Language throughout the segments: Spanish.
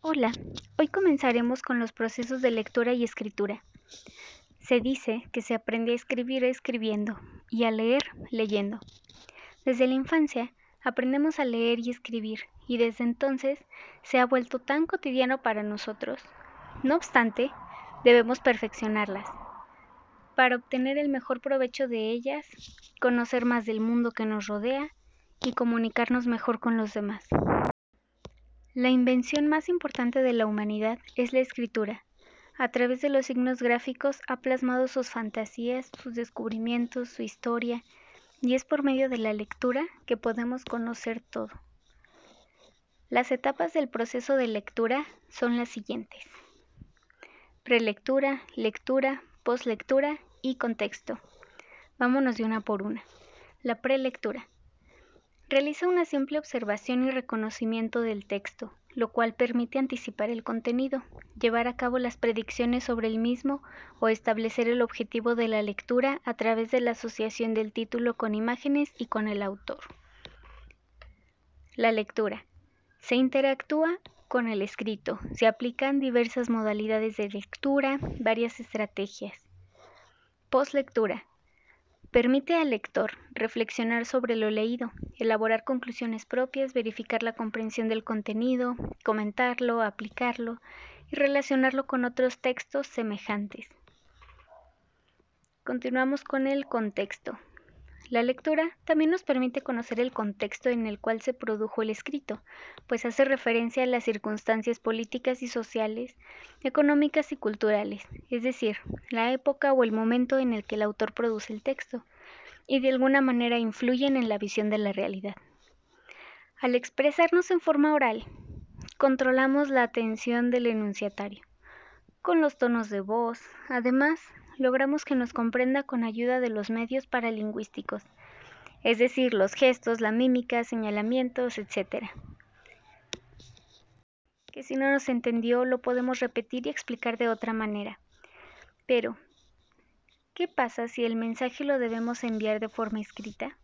Hola, hoy comenzaremos con los procesos de lectura y escritura. Se dice que se aprende a escribir escribiendo y a leer leyendo. Desde la infancia aprendemos a leer y escribir y desde entonces se ha vuelto tan cotidiano para nosotros. No obstante, debemos perfeccionarlas para obtener el mejor provecho de ellas, conocer más del mundo que nos rodea y comunicarnos mejor con los demás. La invención más importante de la humanidad es la escritura. A través de los signos gráficos ha plasmado sus fantasías, sus descubrimientos, su historia, y es por medio de la lectura que podemos conocer todo. Las etapas del proceso de lectura son las siguientes. Prelectura, lectura, postlectura y contexto. Vámonos de una por una. La prelectura. Realiza una simple observación y reconocimiento del texto, lo cual permite anticipar el contenido, llevar a cabo las predicciones sobre el mismo o establecer el objetivo de la lectura a través de la asociación del título con imágenes y con el autor. La lectura. Se interactúa con el escrito. Se aplican diversas modalidades de lectura, varias estrategias. Postlectura. Permite al lector reflexionar sobre lo leído, elaborar conclusiones propias, verificar la comprensión del contenido, comentarlo, aplicarlo y relacionarlo con otros textos semejantes. Continuamos con el contexto. La lectura también nos permite conocer el contexto en el cual se produjo el escrito, pues hace referencia a las circunstancias políticas y sociales, económicas y culturales, es decir, la época o el momento en el que el autor produce el texto, y de alguna manera influyen en la visión de la realidad. Al expresarnos en forma oral, controlamos la atención del enunciatario, con los tonos de voz, además, logramos que nos comprenda con ayuda de los medios paralingüísticos, es decir, los gestos, la mímica, señalamientos, etc. Que si no nos entendió lo podemos repetir y explicar de otra manera. Pero, ¿qué pasa si el mensaje lo debemos enviar de forma escrita?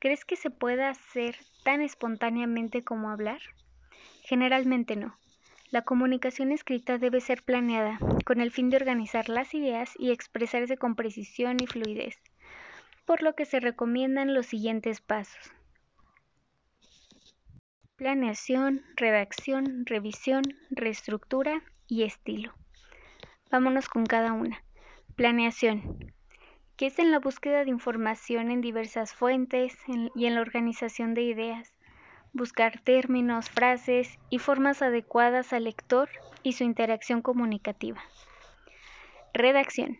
¿Crees que se pueda hacer tan espontáneamente como hablar? Generalmente no. La comunicación escrita debe ser planeada con el fin de organizar las ideas y expresarse con precisión y fluidez, por lo que se recomiendan los siguientes pasos. Planeación, redacción, revisión, reestructura y estilo. Vámonos con cada una. Planeación, que es en la búsqueda de información en diversas fuentes y en la organización de ideas buscar términos, frases y formas adecuadas al lector y su interacción comunicativa. Redacción.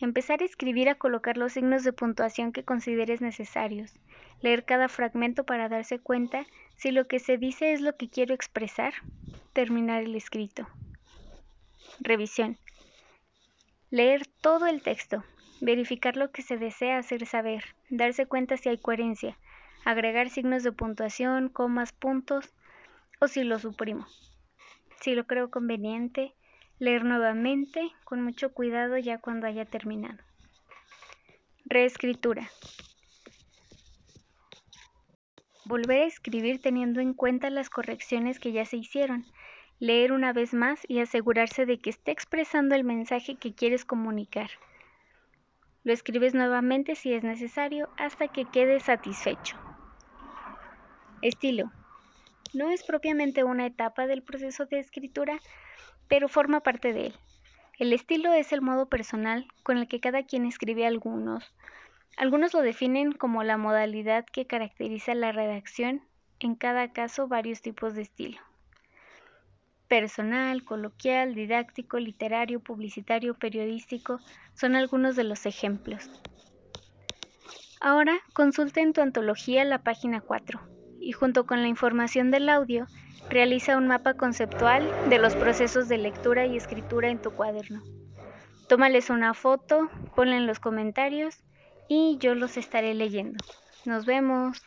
Empezar a escribir a colocar los signos de puntuación que consideres necesarios. Leer cada fragmento para darse cuenta si lo que se dice es lo que quiero expresar. Terminar el escrito. Revisión. Leer todo el texto. Verificar lo que se desea hacer saber. Darse cuenta si hay coherencia agregar signos de puntuación, comas, puntos o si lo suprimo. Si lo creo conveniente, leer nuevamente con mucho cuidado ya cuando haya terminado. Reescritura. Volver a escribir teniendo en cuenta las correcciones que ya se hicieron. Leer una vez más y asegurarse de que esté expresando el mensaje que quieres comunicar. Lo escribes nuevamente si es necesario hasta que quede satisfecho. Estilo. No es propiamente una etapa del proceso de escritura, pero forma parte de él. El estilo es el modo personal con el que cada quien escribe algunos. Algunos lo definen como la modalidad que caracteriza la redacción, en cada caso varios tipos de estilo. Personal, coloquial, didáctico, literario, publicitario, periodístico son algunos de los ejemplos. Ahora consulta en tu antología la página 4 y junto con la información del audio, realiza un mapa conceptual de los procesos de lectura y escritura en tu cuaderno. Tómales una foto, ponla en los comentarios y yo los estaré leyendo. Nos vemos.